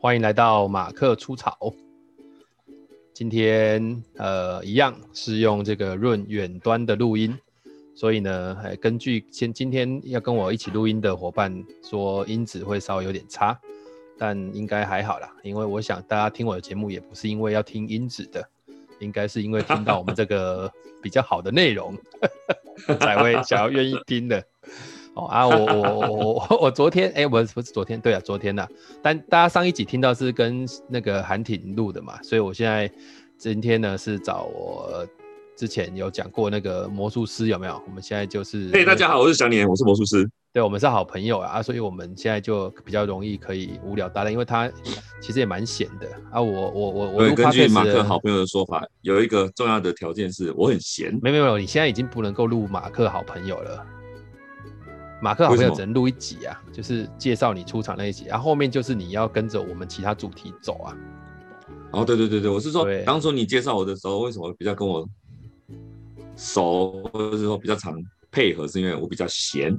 欢迎来到马克出草。今天呃，一样是用这个润远端的录音，所以呢，还根据先今天要跟我一起录音的伙伴说，音质会稍微有点差，但应该还好啦，因为我想大家听我的节目也不是因为要听音质的，应该是因为听到我们这个比较好的内容 才会想要愿意听的。哦啊，我我我我 我昨天哎，我、欸、不是昨天，对啊，昨天呐、啊。但大家上一集听到是跟那个韩挺录的嘛，所以我现在今天呢是找我之前有讲过那个魔术师有没有？我们现在就是，嘿，大家好，我是祥年，我是魔术师。对，我们是好朋友啊，所以我们现在就比较容易可以无聊搭档，因为他其实也蛮闲的啊。我我我我根据马克好朋友的说法，有一个重要的条件是我很闲。没有没有，你现在已经不能够录马克好朋友了。马克好朋友只能录一集啊，就是介绍你出场那一集，然后后面就是你要跟着我们其他主题走啊。哦，对对对对，我是说，当初你介绍我的时候，为什么比较跟我熟，或者是说比较常配合，是因为我比较闲。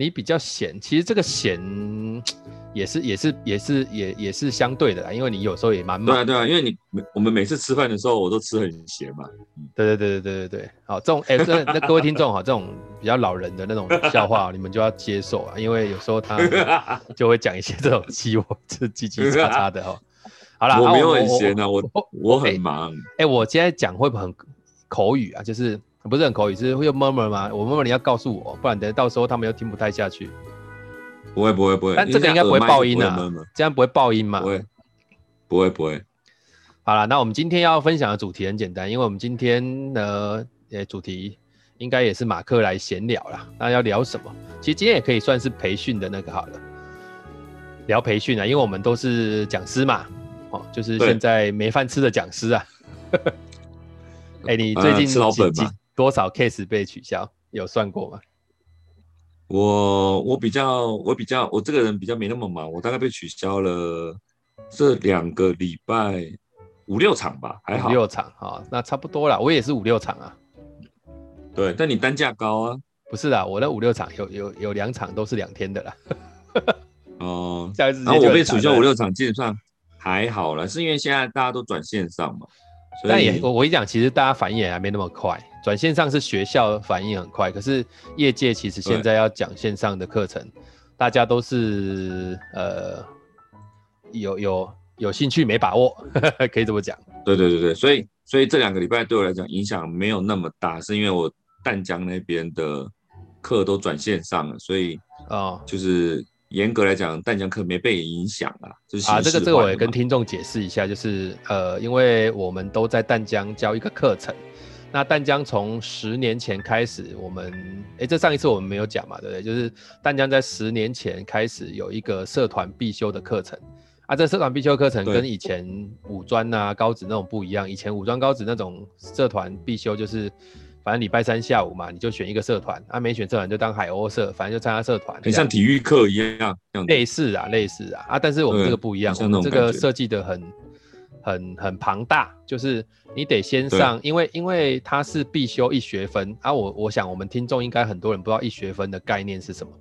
你比较闲，其实这个闲也是也是也是也也是相对的啦，因为你有时候也蛮忙。对啊对啊，因为你每我们每次吃饭的时候，我都吃很闲嘛。对对对对对对对，好，这种哎，这那各位听众哈，这种比较老人的那种笑话，你们就要接受啊，因为有时候他 就会讲一些这种鸡窝这叽叽喳喳的哈。好了，我没有很闲啊，我我，我很忙。哎，我今天讲会不会很口语啊？就是。不是很口语，是会用 murmur 吗？我 murmur 你要告诉我，不然等到时候他们又听不太下去。不会不会不会，但这个应该不会爆音啊，这样不会爆音嘛？不会不会不会。好了，那我们今天要分享的主题很简单，因为我们今天的呃主题应该也是马克来闲聊啦。那要聊什么？其实今天也可以算是培训的那个好了，聊培训啊，因为我们都是讲师嘛，哦，就是现在没饭吃的讲师啊。哎、欸，你最近、呃、吃老本吗？多少 case 被取消？有算过吗？我我比较我比较我这个人比较没那么忙，我大概被取消了这两个礼拜五六场吧，还好。五六场哈、哦，那差不多啦。我也是五六场啊。对，但你单价高啊？不是啦，我那五六场有有有两场都是两天的啦。哦，然后我被取消五六场，基本上还好了，是因为现在大家都转线上嘛。但也我我一讲，其实大家反应也还没那么快。转线上是学校反应很快，可是业界其实现在要讲线上的课程，大家都是呃有有有兴趣没把握，可以这么讲。对对对对，所以所以这两个礼拜对我来讲影响没有那么大，是因为我淡江那边的课都转线上了，所以啊就是。哦严格来讲，淡江课没被影响啊。就是啊，这个这个我也跟听众解释一下，就是呃，因为我们都在淡江教一个课程。那淡江从十年前开始，我们哎，这上一次我们没有讲嘛，对不对？就是淡江在十年前开始有一个社团必修的课程啊。这社团必修课程跟以前五专啊、高职那种不一样。以前五专、高职那种社团必修就是。反正礼拜三下午嘛，你就选一个社团，啊，没选社团就当海鸥社，反正就参加社团，很像体育课一样，类似啊，类似啊，啊，但是我们这个不一样，我们这个设计的很很很庞大，就是你得先上，因为因为它是必修一学分啊，我我想我们听众应该很多人不知道一学分的概念是什么，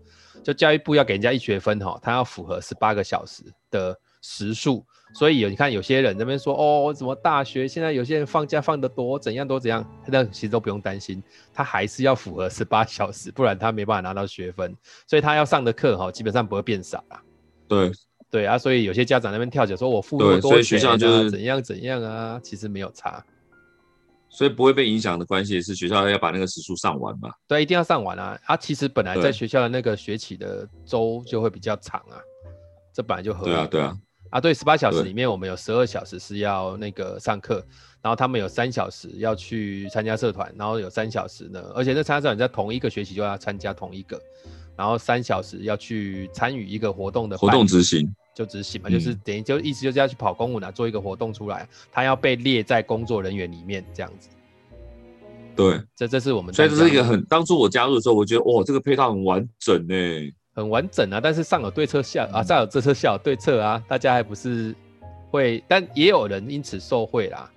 就教育部要给人家一学分哈，它要符合十八个小时的时数。所以有你看，有些人那边说哦，怎么大学现在有些人放假放得多，怎样都怎样，那其实都不用担心，他还是要符合十八 小时，不然他没办法拿到学分。所以他要上的课哈，基本上不会变少啦。对对啊，所以有些家长那边跳脚说，我付那么多钱，学校就是怎样怎样啊，其实没有差。所以不会被影响的关系是学校要把那个时数上完嘛？对，一定要上完啊。啊，其实本来在学校的那个学期的周就会比较长啊，这本来就合理。对啊，对啊。啊，对，十八小时里面我们有十二小时是要那个上课，然后他们有三小时要去参加社团，然后有三小时呢，而且这参加社团在同一个学期就要参加同一个，然后三小时要去参与一个活动的活动执行，就执行嘛，嗯、就是等于就意思就是要去跑公务呢，做一个活动出来，他要被列在工作人员里面这样子。对，这这是我们，所以这是一个很，当初我加入的时候，我觉得哇，这个配套很完整呢。很完整啊，但是上有对策，下啊上有这策，下有对策啊，大家还不是会，但也有人因此受贿啦。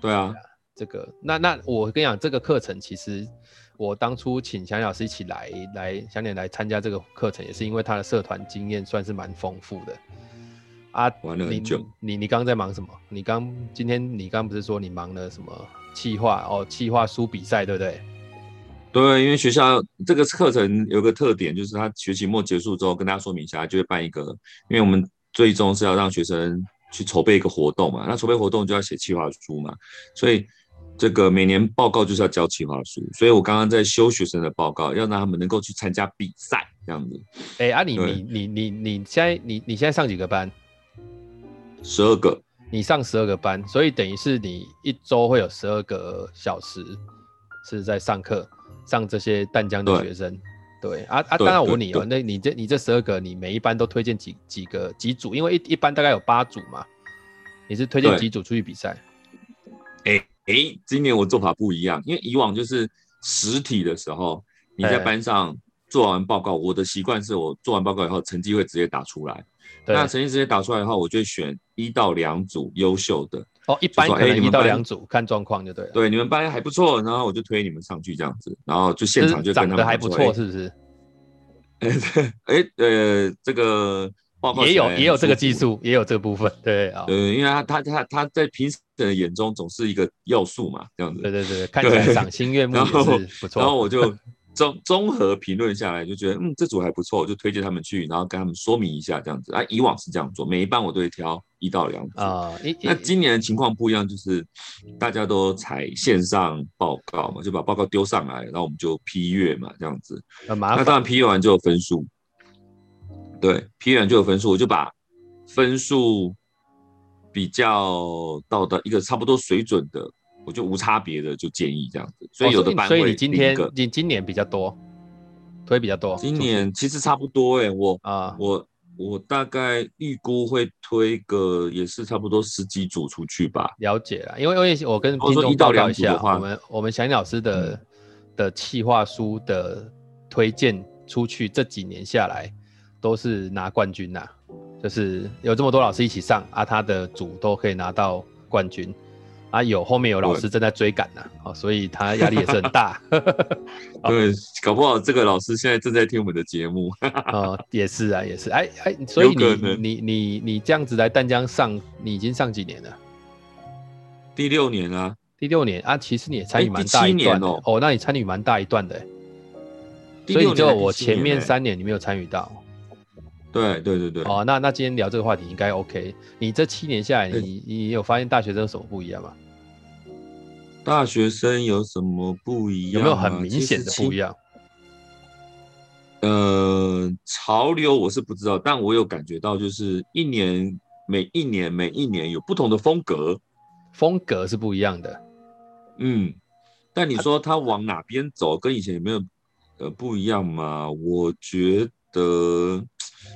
对啊，这个那那我跟你讲，这个课程其实我当初请祥老师一起来来祥年来参加这个课程，也是因为他的社团经验算是蛮丰富的。啊，玩了很久。你你刚刚在忙什么？你刚今天你刚不是说你忙了什么企划哦？企划书比赛对不对？对，因为学校这个课程有个特点，就是他学期末结束之后跟大家说明一下，就会办一个，因为我们最终是要让学生去筹备一个活动嘛，那筹备活动就要写企划书嘛，所以。这个每年报告就是要交企划书，所以我刚刚在修学生的报告，要让他们能够去参加比赛这样子。哎，啊你，你你你你你现在你你现在上几个班？十二个。你上十二个班，所以等于是你一周会有十二个小时是在上课，上这些淡江的学生。对，对啊啊，当然我问你哦，那你这你这十二个，你每一班都推荐几几个几组？因为一一班大概有八组嘛，你是推荐几组出去比赛？哎。哎，今年我做法不一样，因为以往就是实体的时候，你在班上做完报告，我的习惯是我做完报告以后，成绩会直接打出来。那成绩直接打出来的话，我就选一到两组优秀的。哦，一般可能一到两组，看状况就对了。对，你们班还不错，然后我就推你们上去这样子，然后就现场就跟他们长得还不错，是不是？哎，哎，呃，这个。也有也有这个技术，也有这个部分，对啊，对，因为他他他他在平时的眼中总是一个要素嘛，这样子，对对对，看起来赏心悦目也是不错。然后我就综综合评论下来，就觉得嗯，这组还不错，我就推荐他们去，然后跟他们说明一下这样子啊。以往是这样做，每一班我都会挑一到两组啊。那今年的情况不一样，就是大家都采线上报告嘛，就把报告丢上来，然后我们就批阅嘛，这样子。那当然批阅完就有分数。对，批完就有分数，我就把分数比较到的一个差不多水准的，我就无差别的就建议这样子。所以有的班会、哦、所以你今天你今年比较多，推比较多。今年其实差不多哎、欸，我啊我我大概预估会推个也是差不多十几组出去吧。了解了，因为因为我跟听众报告一下，我们我们祥林老师的、嗯、的企划书的推荐出去这几年下来。都是拿冠军呐、啊，就是有这么多老师一起上啊，他的组都可以拿到冠军啊。有后面有老师正在追赶呐，哦，所以他压力也是很大。对，搞不好这个老师现在正在听我们的节目。哦，也是啊，也是。哎哎，所以你你你你这样子来淡江上，你已经上几年了？第六年啊，第六年啊，其实你也参与蛮大一段哦。哦，那你参与蛮大一段的。所以就我前面三年你没有参与到。对对对对，哦，那那今天聊这个话题应该 OK。你这七年下来，你你有发现大学生有什么不一样吗？大学生有什么不一样？有没有很明显的不一样？呃，潮流我是不知道，但我有感觉到，就是一年每一年每一年有不同的风格，风格是不一样的。嗯，但你说他往哪边走，跟以前有没有呃不一样嘛？我觉得。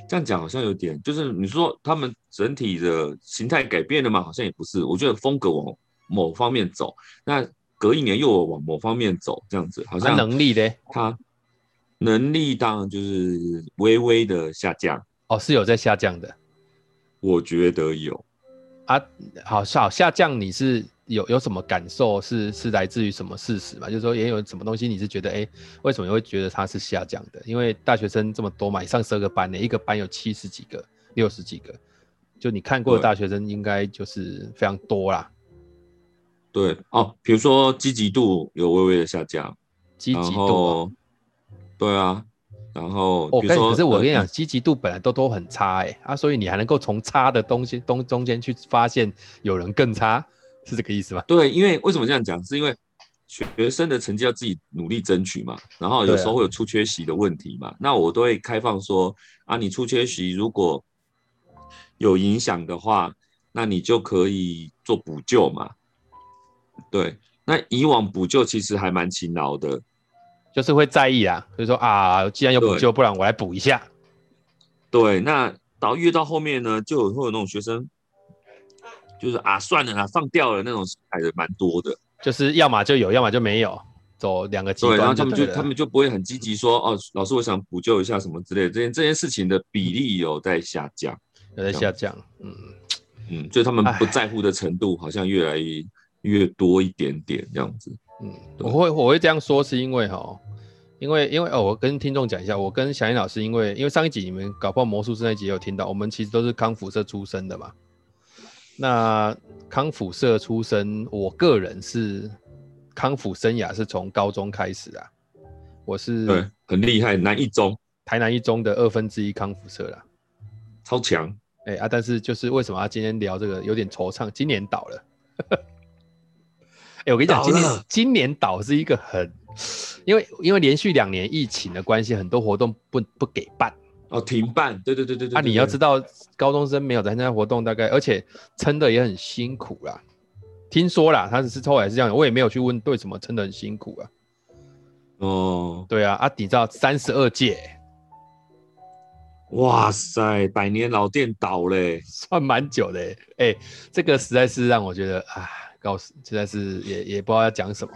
这样讲好像有点，就是你说他们整体的形态改变了吗？好像也不是。我觉得风格往某方面走，那隔一年又往某方面走，这样子好像能力呢？他能力当然就是微微的下降。哦，是有在下降的。我觉得有啊，好，好下降，你是？有有什么感受是是来自于什么事实嘛？就是说也有什么东西你是觉得哎、欸，为什么你会觉得它是下降的？因为大学生这么多嘛，上十二个班呢，一个班有七十几个、六十几个，就你看过的大学生应该就是非常多啦。对哦，比如说积极度有微微的下降，积极度，对啊。然后，哦，可是我跟你讲，积极度本来都都很差哎、欸、啊，所以你还能够从差的东西东中间去发现有人更差。是这个意思吧？对，因为为什么这样讲？是因为学生的成绩要自己努力争取嘛，然后有时候会有出缺席的问题嘛。啊、那我都会开放说啊，你出缺席如果有影响的话，那你就可以做补救嘛。对，那以往补救其实还蛮勤劳的，就是会在意啊，就是说啊，既然有补救，不然我来补一下。对，那到越到后面呢，就有会有那种学生。就是啊，算了啦，放掉了那种，还是蛮多的。就是要么就有，要么就没有，走两个极端。对，然后他们就他们就不会很积极说，哦，老师，我想补救一下什么之类的。这件这件事情的比例有在下降，有在下降。嗯嗯，就他们不在乎的程度好像越来越越多一点点这样子。嗯，我会我会这样说是因为哈，因为因为哦，我跟听众讲一下，我跟小燕老师，因为因为上一集你们搞不好魔术师那集也有听到，我们其实都是康复社出身的嘛。那康复社出身，我个人是康复生涯是从高中开始啊。我是对很厉害，南一中，台南一中的二分之一康复社啦，超强。哎、欸、啊，但是就是为什么要今天聊这个有点惆怅？今年倒了。哎、欸，我跟你讲，今年今年倒是一个很，因为因为连续两年疫情的关系，很多活动不不给办。哦，停办，对对对对对。啊，你要知道，高中生没有参加活动，大概而且撑的也很辛苦啦。听说啦，他只是后来是这样，我也没有去问对什么撑的很辛苦啊。哦，对啊，啊，你知道三十二届，哇塞，百年老店倒嘞，算蛮久的哎、欸，这个实在是让我觉得啊，告诉实在是也也不知道要讲什么，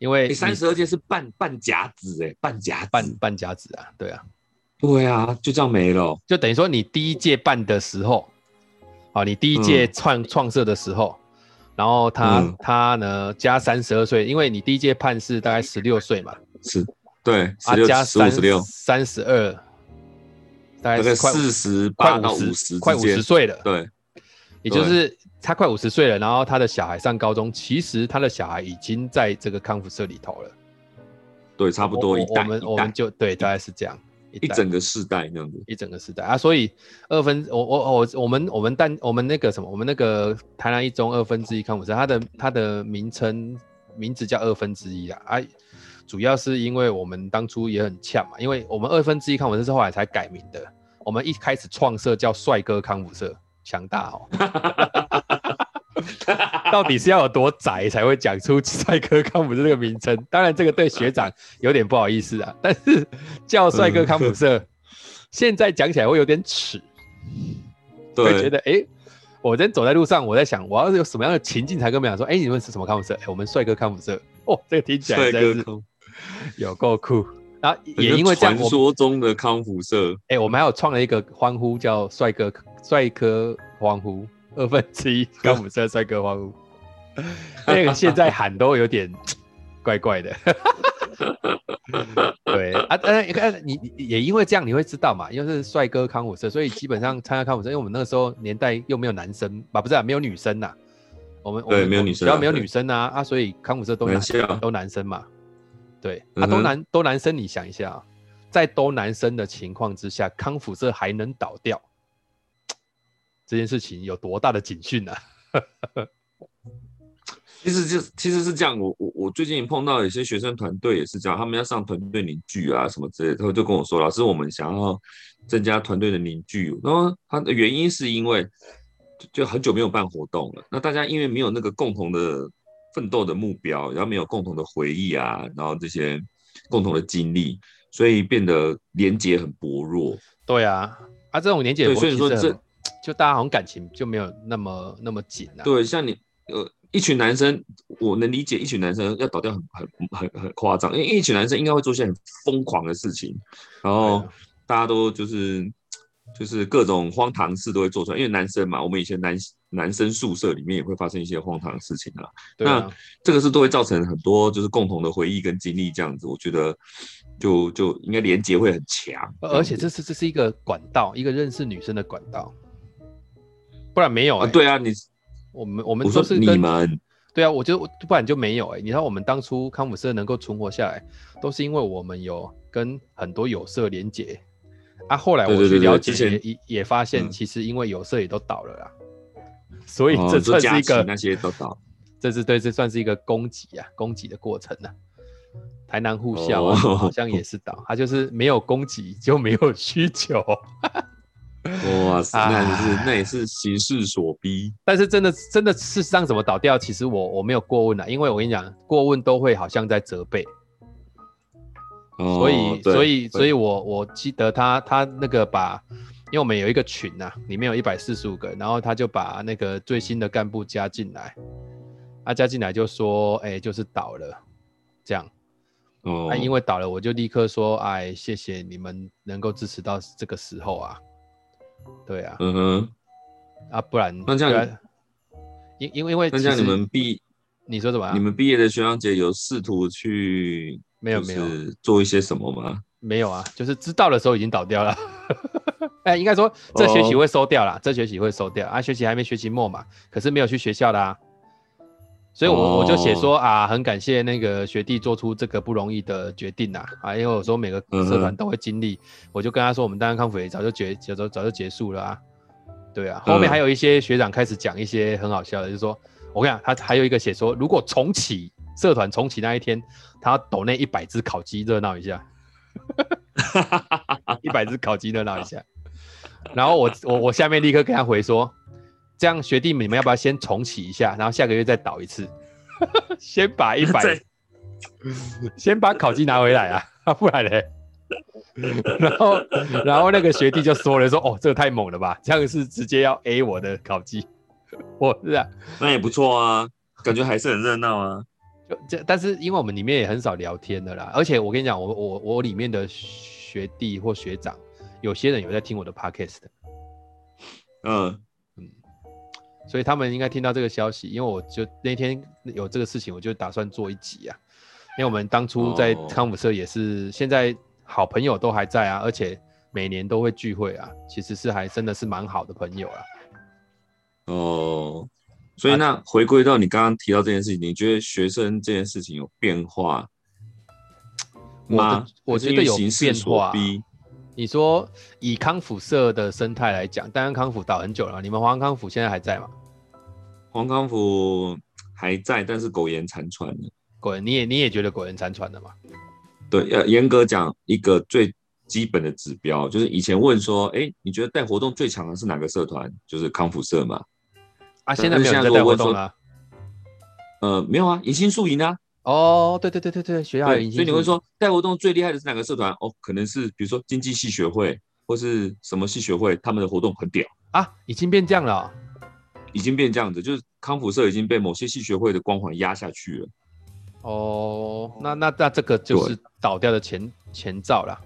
因为三十二届是半半甲子哎，半甲半半甲子啊，对啊。对啊，就这样没了，就等于说你第一届办的时候，啊，你第一届创创设的时候，然后他、嗯、他呢加三十二岁，因为你第一届判是大概十六岁嘛，是，对，啊加三十六。三十二，大概四十八到五十，快五十岁了，对，也就是他快五十岁了，然后他的小孩上高中，其实他的小孩已经在这个康复社里头了，对，差不多一代，我们我们就对，大概是这样。一整个世代那样子，一整个世代啊，所以二分我我我我们我们但我们那个什么，我们那个台南一中二分之一康复社，它的它的名称名字叫二分之一啊，啊，主要是因为我们当初也很呛嘛，因为我们二分之一康复社是后来才改名的，我们一开始创设叫帅哥康复社，强大哦。到底是要有多宅才会讲出帅哥康普社这个名称？当然，这个对学长有点不好意思啊。但是叫帅哥康普社，现在讲起来会有点耻，会觉得哎、欸，我今天走在路上，我在想，我要是有什么样的情境才跟别人说，哎、欸，你们是什么康普社？哎、欸，我们帅哥康普社。哦，这个听起来真是有够酷。然后也因为这样，传说中的康复社，哎、欸，我们还有创了一个欢呼，叫帅哥帅哥欢呼。二分之一康辅社帅哥欢呼，那个现在喊都有点怪怪的。对啊，呃，你也因为这样，你会知道嘛，因为是帅哥康辅社，所以基本上参加康辅社，因为我们那个时候年代又没有男生，啊，不是啊，没有女生呐。我们对，没有女生，只要没有女生啊啊，所以康辅社都男都男生嘛。对啊，都男都男生，你想一下，在都男生的情况之下，康辅社还能倒掉？这件事情有多大的警讯呢？其实就其实是这样，我我我最近碰到有些学生团队也是这样，他们要上团队凝聚啊什么之类的，他就跟我说：“老师，我们想要增加团队的凝聚。”然后他的原因是因为就很久没有办活动了，那大家因为没有那个共同的奋斗的目标，然后没有共同的回忆啊，然后这些共同的经历，所以变得连结很薄弱。对啊，啊这种连结，所以说这。就大家好像感情就没有那么那么紧了、啊。对，像你呃一群男生，我能理解一群男生要倒掉很很很很夸张，因为一群男生应该会做些很疯狂的事情，然后大家都就是就是各种荒唐事都会做出来，因为男生嘛，我们以前男男生宿舍里面也会发生一些荒唐的事情啊。对啊，那这个是都会造成很多就是共同的回忆跟经历这样子，我觉得就就应该连接会很强，而且这是这是一个管道，一个认识女生的管道。不然没有、欸、啊？对啊，你我们我们都是你们对啊，我就不然就没有哎、欸。你知道我们当初康辅社能够存活下来，都是因为我们有跟很多有色连结啊。后来我去了解也也也发现，其实因为有色也都倒了啦，嗯、所以这算是一个、哦、那些都倒，这是对，这算是一个供给啊，供给的过程啊。台南护校、好像也是倒，它就是没有供给就没有需求。哇塞，那也是、啊、那也是形势所逼。但是真的真的事实上怎么倒掉？其实我我没有过问啊，因为我跟你讲，过问都会好像在责备。哦、所以所以所以我我记得他他那个把，因为我们有一个群呐、啊，里面有一百四十五个，然后他就把那个最新的干部加进来，他、啊、加进来就说，哎、欸，就是倒了，这样。哦。那、啊、因为倒了，我就立刻说，哎，谢谢你们能够支持到这个时候啊。对啊，嗯哼，啊，不然那这样，因因为因为那这样你们毕，你说什么？你们毕业的学长姐有试图去没有没有做一些什么吗？没有啊，就是知道的时候已经倒掉了。哎、欸，应该说这学期会收掉了，这学期会收掉啊，学期还没学期末嘛，可是没有去学校的啊。所以我，我、oh. 我就写说啊，很感谢那个学弟做出这个不容易的决定呐啊，因为我说每个社团都会经历，uh. 我就跟他说，我们单安康复也早就结早就早就结束了啊，对啊，后面还有一些学长开始讲一些很好笑的，就是说我跟你讲，他还有一个写说，如果重启社团重启那一天，他要抖那一百只烤鸡热闹一下，一百只烤鸡热闹一下，然后我我我下面立刻跟他回说。这样学弟们，你们要不要先重启一下，然后下个月再倒一次？先把一百，先把烤鸡拿回来啊，不然嘞？然后，然后那个学弟就说了，说哦，这个太猛了吧，这样是直接要 A 我的烤鸡。我是啊，那也不错啊，感觉还是很热闹啊。就这，但是因为我们里面也很少聊天的啦，而且我跟你讲，我我我里面的学弟或学长，有些人有在听我的 podcast 的，嗯。所以他们应该听到这个消息，因为我就那天有这个事情，我就打算做一集啊。因为我们当初在康复社也是，现在好朋友都还在啊，而且每年都会聚会啊，其实是还真的是蛮好的朋友啊。哦，所以那回归到你刚刚提到这件事情，你觉得学生这件事情有变化吗？我觉得有变化。你说以康复社的生态来讲，当然康复倒很久了，你们华安康复现在还在吗？华安康辅还在，但是苟延残喘了。苟延，你也你也觉得苟延残喘的嘛？对，要严格讲一个最基本的指标，就是以前问说，哎、欸，你觉得带活动最强的是哪个社团？就是康复社嘛。啊，现在没有在带活动了。呃，没有啊，迎新宿营啊。哦，对对对对对，学校有迎新宿营。所以你会说带活动最厉害的是哪个社团？哦，可能是比如说经济系学会或是什么系学会，他们的活动很屌啊，已经变这样了、哦，已经变这样子，就是康复社已经被某些系学会的光环压下去了。哦，那那那这个就是倒掉的前前兆啦。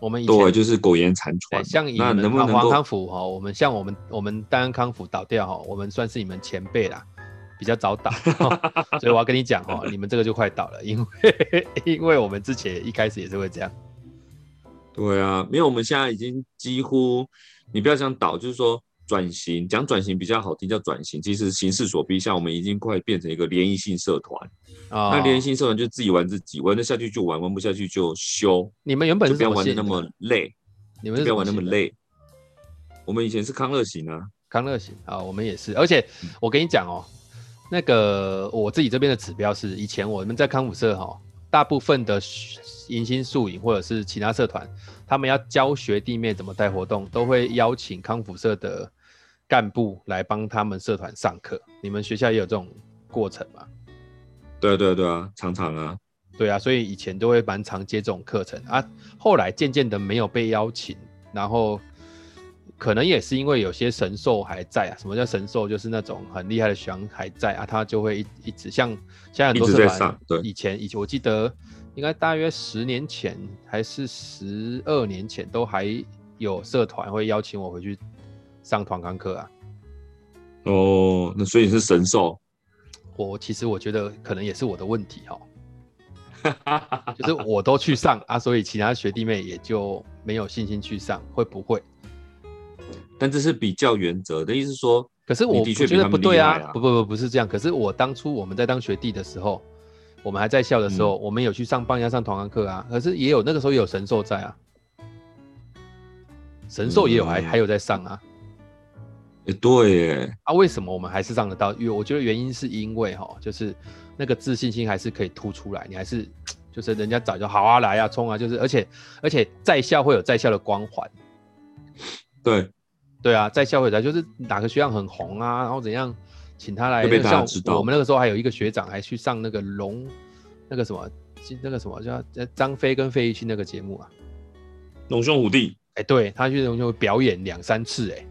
我们以前对就是苟延残喘，像你们黄康复哈，我们像我们我们单安康复倒掉哈，我们算是你们前辈啦。比较早倒，所以我要跟你讲哦，你们这个就快倒了，因为 因为我们之前一开始也是会这样。对啊，因为我们现在已经几乎，你不要想倒，就是说转型，讲转型比较好听，叫转型，其实形势所逼，像我们已经快变成一个联谊性社团。哦、那联谊性社团就自己玩自己，玩得下去就玩，玩不下去就休。你们原本是不要玩得那么累，你们不要玩那么累。我们以前是康乐型啊，康乐型啊，我们也是，而且我跟你讲哦。那个我自己这边的指标是，以前我们在康复社哈，大部分的迎新宿营或者是其他社团，他们要教学弟妹怎么带活动，都会邀请康复社的干部来帮他们社团上课。你们学校也有这种过程吗？对对对啊，常常啊。对啊，所以以前都会蛮常接这种课程啊，后来渐渐的没有被邀请，然后。可能也是因为有些神兽还在啊。什么叫神兽？就是那种很厉害的熊还在啊，他就会一一直像现在很多社团，以前以前我记得应该大约十年前还是十二年前，都还有社团会邀请我回去上团康课啊。哦，那所以是神兽。我其实我觉得可能也是我的问题哈、喔，就是我都去上啊，所以其他学弟妹也就没有信心去上，会不会？但这是比较原则的意思说，可是我我觉得不对啊，不不不不是这样。可是我当初我们在当学弟的时候，我们还在校的时候，嗯、我们有去上帮人家上团康课啊。可是也有那个时候也有神兽在啊，神兽也有还、嗯、还有在上啊。也、欸、对耶，啊，为什么我们还是上得到？因为我觉得原因是因为哈，就是那个自信心还是可以突出来，你还是就是人家早就好啊来啊冲啊，就是而且而且在校会有在校的光环。对，对啊，在校会来就是哪个学长很红啊，然后怎样，请他来。像我们那个时候还有一个学长还去上那个龙，那个什么，那个什么叫张飞跟费玉清那个节目啊，龙兄虎弟。哎、欸，对他去龙兄表演两三次、欸，哎，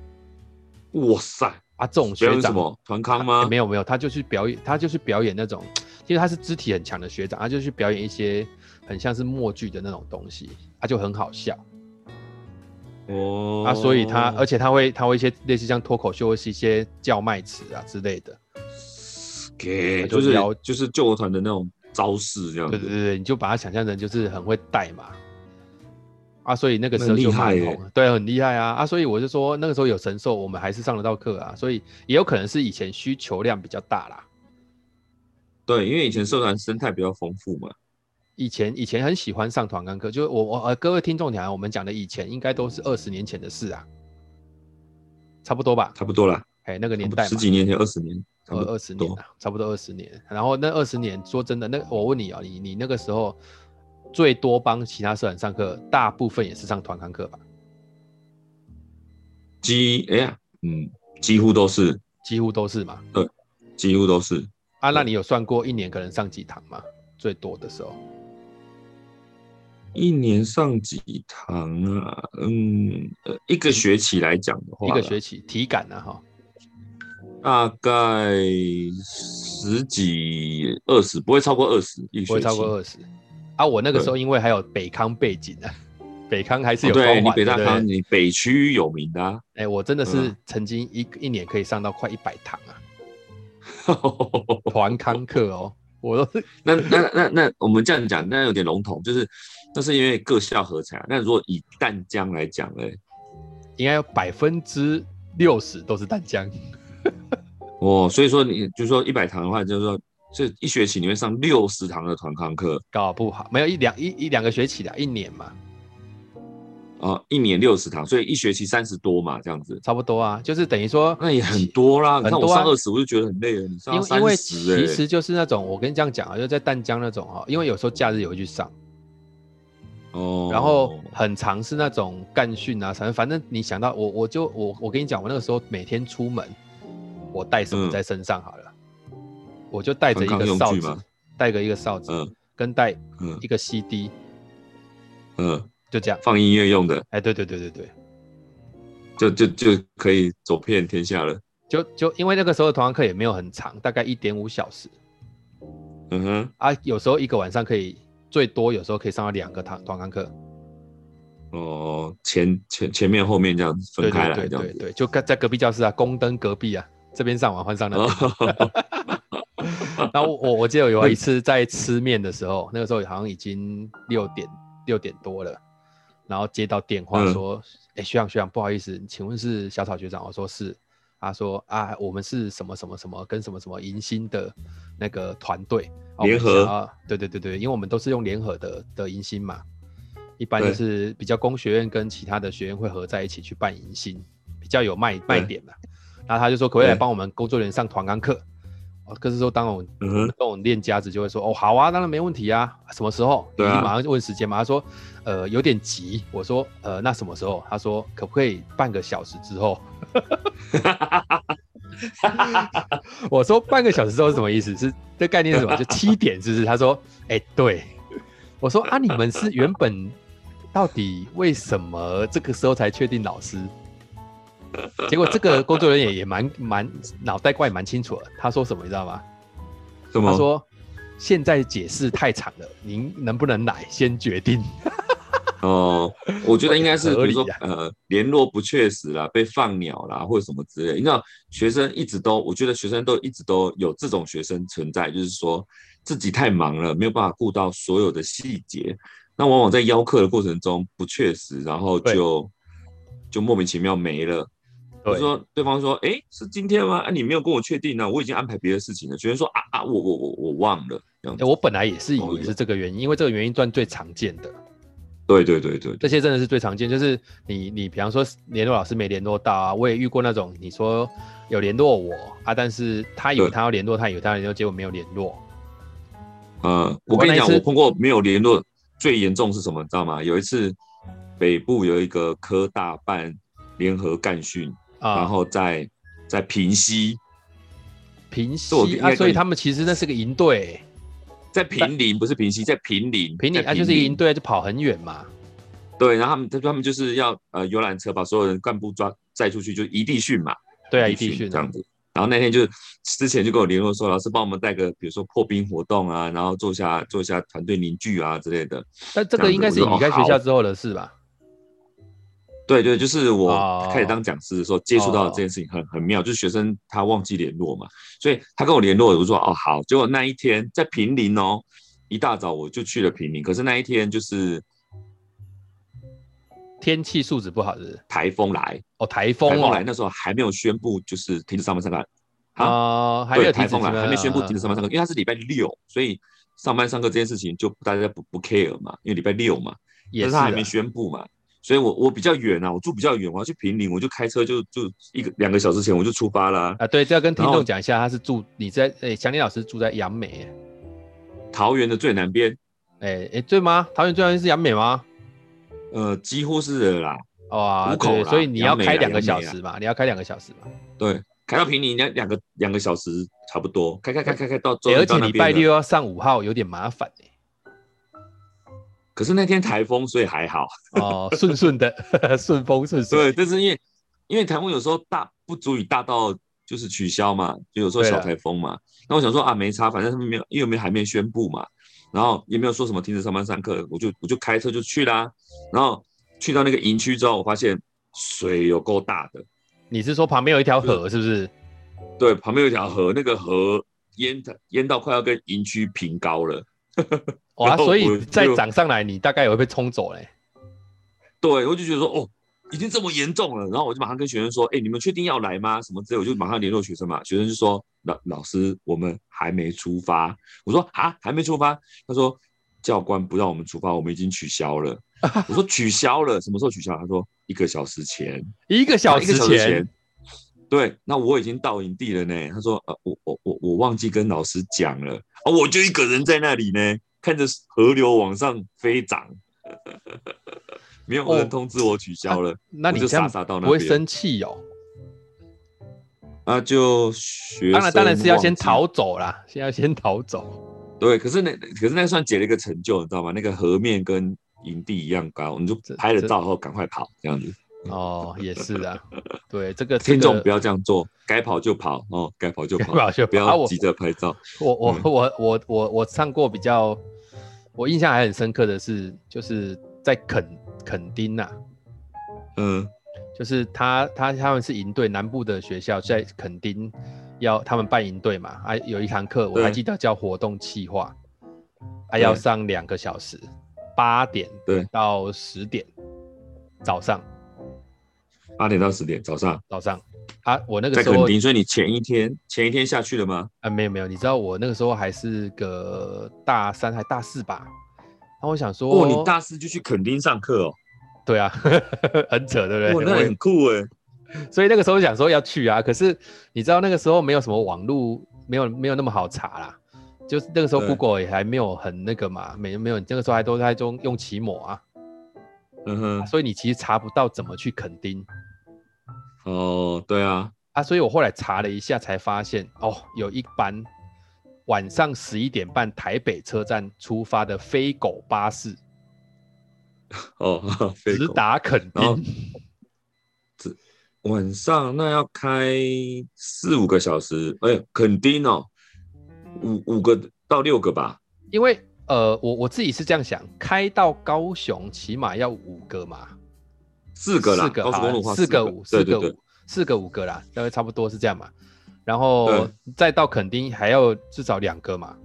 哇塞啊，这种学长什么团康吗、欸？没有没有，他就去表演，他就去表演那种，其实他是肢体很强的学长，他就去表演一些很像是默剧的那种东西，他就很好笑。哦，啊，所以他，而且他会，他会一些类似像脱口秀，或是一些叫卖词啊之类的，给就是就是救国团的那种招式这样。对对对，你就把它想象成就是很会带嘛。啊，所以那个时候就很红，对，很厉害啊啊，所以我就说那个时候有神兽，我们还是上得到课啊，所以也有可能是以前需求量比较大啦。对，因为以前社团生态比较丰富嘛。以前以前很喜欢上团干课，就我我呃各位听众讲，我们讲的以前应该都是二十年前的事啊，差不多吧？差不多啦，哎，那个年代十几年前，二十年，呃，二十年啊，差不多二十年。然后那二十年，说真的，那我问你啊，你你那个时候。最多帮其他社团上课，大部分也是上团干课吧？几哎呀，嗯，几乎都是，几乎都是嘛。对，几乎都是。啊，那你有算过一年可能上几堂吗？最多的时候，一年上几堂啊？嗯，呃，一个学期来讲的话，一个学期体感呢，哈，大概十几二十，不会超过二十，一个学期不会超过二十。啊，我那个时候因为还有北康背景呢，北康还是有、哦、对你北大康，你北区有名的、啊。哎、欸，我真的是曾经一一年可以上到快一百堂啊，团康课哦，我都是。那那那那我们这样讲，那有点笼统，就是那是因为各校合采啊。那如果以淡江来讲呢，应该有百分之六十都是淡江。哦，所以说你就是说一百堂的话，就是说。这一学期你会上六十堂的团康课，搞不好没有一两一一两个学期的，一年嘛。哦，一年六十堂，所以一学期三十多嘛，这样子。差不多啊，就是等于说那也很多啦。很多啊，你看我上二十，我就觉得很累了。你上三十，因为其实就是那种，我跟你这样讲啊，就在淡江那种哈，因为有时候假日也会去上。哦。然后很常是那种干训啊，反正反正你想到我，我就我我跟你讲，我那个时候每天出门，我带什么在身上好了。嗯我就带着一个哨子，带个一个哨子，嗯，跟带一个 CD，嗯，就这样放音乐用的。哎，对对对对对，就就就可以走遍天下了。就就因为那个时候的团康课也没有很长，大概一点五小时。嗯哼，啊，有时候一个晚上可以最多，有时候可以上到两个团团康课。哦，前前前面后面这样分开来，对对对对，就在隔壁教室啊，宫灯隔壁啊，这边上完换上那边。然后我我记得有一次在吃面的时候，那个时候好像已经六点六点多了，然后接到电话说：“哎、嗯，学长学长，不好意思，请问是小草学长？”我说是。他说：“啊，我们是什么什么什么跟什么什么迎新的那个团队联合啊？对对对对，因为我们都是用联合的的迎新嘛，一般就是比较工学院跟其他的学院会合在一起去办迎新，比较有卖卖点嘛。然后他就说可不可以来帮我们工作人员上团康课。”哦，可是说，当我那种练家子就会说，哦，好啊，当然没问题啊，什么时候？对啊，马上就问时间嘛。他说，呃，有点急。我说，呃，那什么时候？他说，可不可以半个小时之后？我说半个小时之后是什么意思？是这概念是什么？就七点，是不是？他说，哎、欸，对。我说啊，你们是原本到底为什么这个时候才确定老师？结果这个工作人员也也蛮蛮脑袋瓜也蛮清楚的，他说什么你知道吗？什么？他说现在解释太长了，您能不能来先决定？哦，我觉得应该是 比如说呃联络不确实啦，被放鸟啦，或者什么之类。你知道学生一直都，我觉得学生都一直都有这种学生存在，就是说自己太忙了，没有办法顾到所有的细节，那往往在邀客的过程中不确实，然后就就莫名其妙没了。我说对方说，哎、欸，是今天吗？啊，你没有跟我确定呢、啊，我已经安排别的事情了。学生说啊啊，我我我我忘了这样子。我本来也是以为是这个原因，因为这个原因算最常见的。对对对对，这些真的是最常见，就是你你比方说联络老师没联络到啊，我也遇过那种你说有联络我啊，但是他以为他要联络，他以为他要联络，结果没有联络。嗯，我跟你讲，我碰过没有联络最严重是什么？你知道吗？有一次北部有一个科大办联合干训。然后在在平溪，平溪啊，所以他们其实那是个营队，在平林不是平溪，在平林，平林啊就是营队，就跑很远嘛。对，然后他们他他们就是要呃游览车把所有人干部抓载出去，就一地训嘛。对啊，一地训这样子。然后那天就之前就跟我联络说，老师帮我们带个比如说破冰活动啊，然后做一下做一下团队凝聚啊之类的。那这个应该是离开学校之后的事吧？对对，就是我开始当讲师的时候接触到的这件事情很很妙，就是学生他忘记联络嘛，所以他跟我联络，我就说哦好，结果那一天在平林哦，一大早我就去了平林，可是那一天就是天气素质不好，是台风来哦，台风台风来，那时候还没有宣布就是停止上班上课。啊，还没有台风来，还没宣布停止上班上课，因为他是礼拜六，所以上班上课这件事情就大家不不 care 嘛，因为礼拜六嘛，但是他还没宣布嘛。所以我，我我比较远啊，我住比较远，我要去平林，我就开车就就一个两个小时前我就出发啦。啊，对，这要跟听众讲一下，他是住你在诶，祥林老师住在杨美，桃园的最南边。哎哎，对吗？桃园最南边是杨美吗？呃，几乎是的啦。哇，对，所以你要开两个小时嘛，你要开两个小时嘛。对，开到平林两两个两个小时差不多，开开开开开到。而且礼拜六要上五号，有点麻烦可是那天台风，所以还好 哦，顺顺的，顺风顺水。对，但是因为因为台风有时候大不足以大到就是取消嘛，就有时候小台风嘛。那我想说啊，没差，反正他们没有，因为没还没宣布嘛，然后也没有说什么停止上班上课，我就我就开车就去啦。然后去到那个营区之后，我发现水有够大的。你是说旁边有一条河是不是？对，旁边有一条河，那个河淹淹到快要跟营区平高了。哇，所以再涨上来，你大概也会被冲走嘞。对，我就觉得说，哦，已经这么严重了，然后我就马上跟学生说，哎，你们确定要来吗？什么之类，我就马上联络学生嘛。学生就说，老老师，我们还没出发。我说啊，还没出发？他说教官不让我们出发，我们已经取消了。我说取消了，什么时候取消？他说一个小时前。一个小时前。对，那我已经到营地了呢。他说，呃，我我我我忘记跟老师讲了。哦，我就一个人在那里呢。看着河流往上飞涨，没有人通知我取消了，哦啊、那你就傻傻到那边不会生气哦？啊，就学当然当然是要先逃走啦，先要先逃走。对，可是那可是那算解了一个成就，你知道吗？那个河面跟营地一样高，你就拍了照后赶快跑这样子。哦，也是啊，对这个听众不要这样做，该跑就跑哦，该跑就跑，不要急着拍照。我我我我我我上过比较。我印象还很深刻的是，就是在垦垦丁呐，嗯，就是他他他们是营队，南部的学校在垦丁要他们办营队嘛，啊，有一堂课我还记得叫活动企划，还要上两个小时，八点对到十点早上，八点到十点早上。早上。啊，我那个时候在垦丁，所以你前一天前一天下去了吗？啊，没有没有，你知道我那个时候还是个大三还大四吧？那我想说，哦，你大四就去垦丁上课哦？对啊，很扯，对不对？那很酷哎。所以那个时候想说要去啊，可是你知道那个时候没有什么网络，没有没有那么好查啦。就是那个时候 Google 也还没有很那个嘛，没没有，那个时候还都在中用奇摩啊。嗯哼，啊，所以你其实查不到怎么去垦丁。哦，对啊，啊，所以我后来查了一下，才发现哦，有一班晚上十一点半台北车站出发的飞狗巴士，哦，直达垦丁，这晚上那要开四五个小时，哎，垦丁哦，五五个到六个吧，因为呃，我我自己是这样想，开到高雄起码要五个嘛。四个啦，四个好，四个五，四个五，四个五个啦，大概差不多是这样嘛。然后再到垦丁还要至少两个嘛，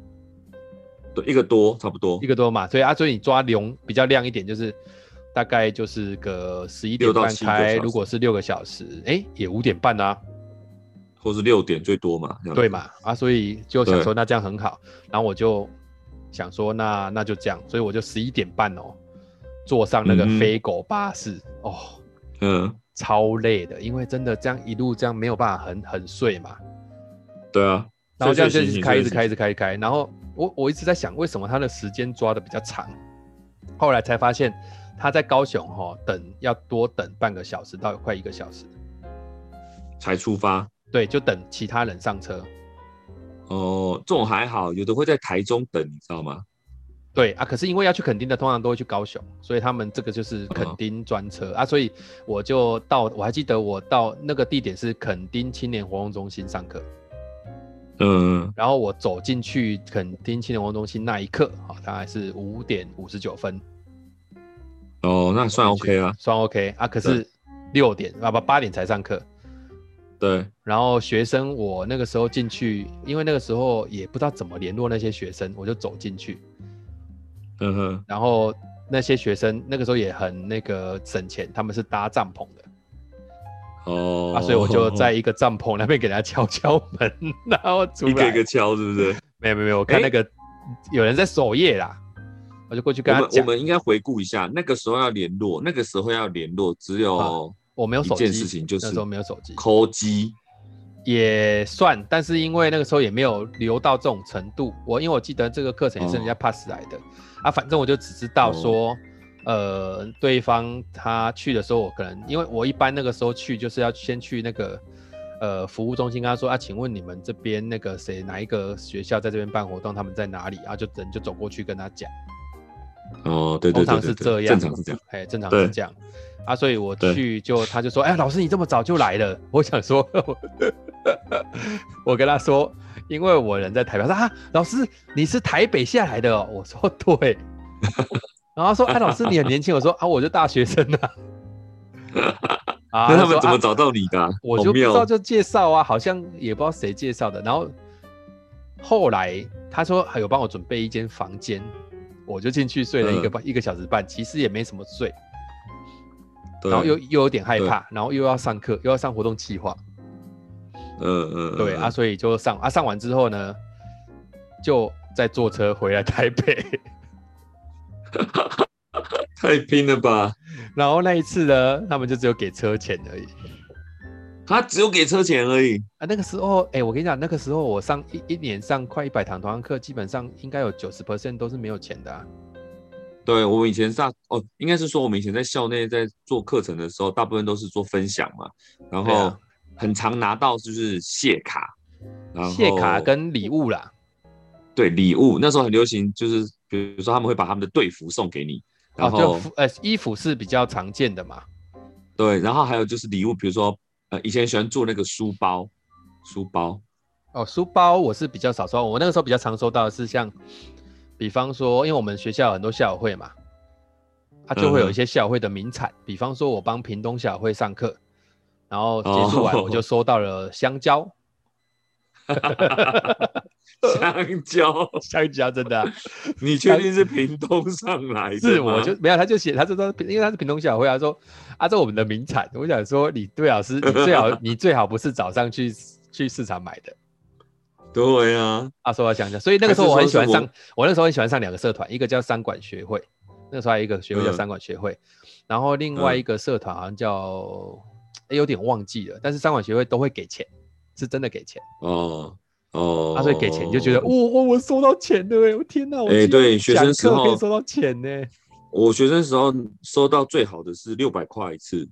对，一个多差不多，一个多嘛。所以啊，所以你抓龙比较亮一点，就是大概就是个十一点半开，如果是六个小时，哎、欸，也五点半啊，或是六点最多嘛，对嘛？啊，所以就想说那这样很好，然后我就想说那那就这样，所以我就十一点半哦。坐上那个飞狗巴士、嗯、哦，嗯，超累的，因为真的这样一路这样没有办法很很睡嘛。对啊，然后这样就一直开，一直开，一直开，开。然后我我一直在想，为什么他的时间抓的比较长？后来才发现他在高雄哈、哦、等要多等半个小时到快一个小时才出发。对，就等其他人上车。哦，这种还好，有的会在台中等，你知道吗？对啊，可是因为要去垦丁的，通常都会去高雄，所以他们这个就是垦丁专车、哦、啊，所以我就到，我还记得我到那个地点是垦丁青年活动中心上课，嗯，然后我走进去垦丁青年活动中心那一刻，啊，大概是五点五十九分，哦，那算 OK 啊，算 OK 啊。可是六点啊不八点才上课。对。然后学生我那个时候进去，因为那个时候也不知道怎么联络那些学生，我就走进去。嗯哼。然后那些学生那个时候也很那个省钱，他们是搭帐篷的。哦。啊，所以我就在一个帐篷那边给他敲敲门，然后出来。一个一个敲是不是？没有没有没有，我看那个有人在守夜啦。我就过去跟他讲，我们，应该回顾一下，那个时候要联络，那个时候要联络，只有、啊、我没有手机，一件事情就是那时候没有手机，call 机也算，但是因为那个时候也没有留到这种程度。我因为我记得这个课程也是人家 pass 来的、哦、啊，反正我就只知道说，哦、呃，对方他去的时候，我可能因为我一般那个时候去就是要先去那个呃服务中心跟他说啊，请问你们这边那个谁哪一个学校在这边办活动，他们在哪里啊？就人就走过去跟他讲。哦，对对对，对，通常是这样，正常是这样，哎，正常是这样啊，所以我去就他就说，哎，老师你这么早就来了，我想说，我跟他说，因为我人在台北，他说啊，老师你是台北下来的哦，我说对，然后他说，哎，老师你很年轻，我说啊，我就大学生啊，啊，那他们怎么找到你的、啊？我就不知道就介绍啊，好像也不知道谁介绍的，然后后来他说还有帮我准备一间房间。我就进去睡了一个半、嗯、一个小时半，其实也没什么睡，然后又又有点害怕，然后又要上课，又要上活动计划，嗯嗯，对啊，所以就上啊，上完之后呢，就再坐车回来台北，太拼了吧！然后那一次呢，他们就只有给车钱而已。他只有给车钱而已啊！那个时候，哎、欸，我跟你讲，那个时候我上一一年上快一百堂团课，基本上应该有九十 percent 都是没有钱的、啊。对，我们以前上哦，应该是说我们以前在校内在做课程的时候，大部分都是做分享嘛，然后很常拿到就是谢卡，然后谢卡跟礼物啦。对，礼物那时候很流行，就是比如说他们会把他们的队服送给你，然后、哦、呃衣服是比较常见的嘛。对，然后还有就是礼物，比如说。呃，以前喜欢做那个书包，书包哦，书包我是比较少收，我那个时候比较常收到的是像，比方说，因为我们学校有很多校友会嘛，它就会有一些校友会的名产，嗯、比方说我帮屏东校友会上课，然后结束完我就 收到了香蕉，哦、香蕉，香蕉真的、啊，你确定是屏东上来的？是，我就没有，他就写，他就说，因为他是屏东校友会，他说。啊，这我们的名产，我想说，李杜老师，你最好你最好不是早上去去市场买的。对啊，他，说要想想，所以那个时候我很喜欢上，我，我那时候很喜欢上两个社团，一个叫三管学会，那个时候还有一个学会叫三管学会，嗯、然后另外一个社团好像叫，有点忘记了，但是商管学会都会给钱，是真的给钱。哦哦，啊，所以给钱就觉得，哦，我我收到钱了哎，我天哪，我哎，对，学生时候可以收到钱呢。我学生时候收到最好的是六百块一次，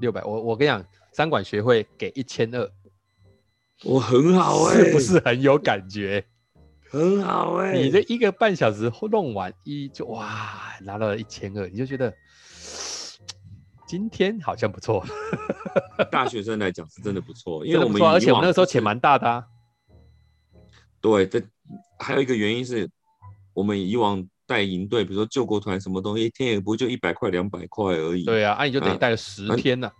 六百。我我跟你讲，商管学会给一千二，我很好哎、欸，是不是很有感觉？很好哎、欸，你这一个半小时弄完一就哇拿到了一千二，你就觉得今天好像不错。大学生来讲是真的不错，因为我们而且我们那个时候钱蛮大的啊。对，这还有一个原因是我们以往。带营队，比如说救国团什么东西，一天也不就一百块两百块而已。对啊，那、啊、你就等于带了十天呢、啊啊。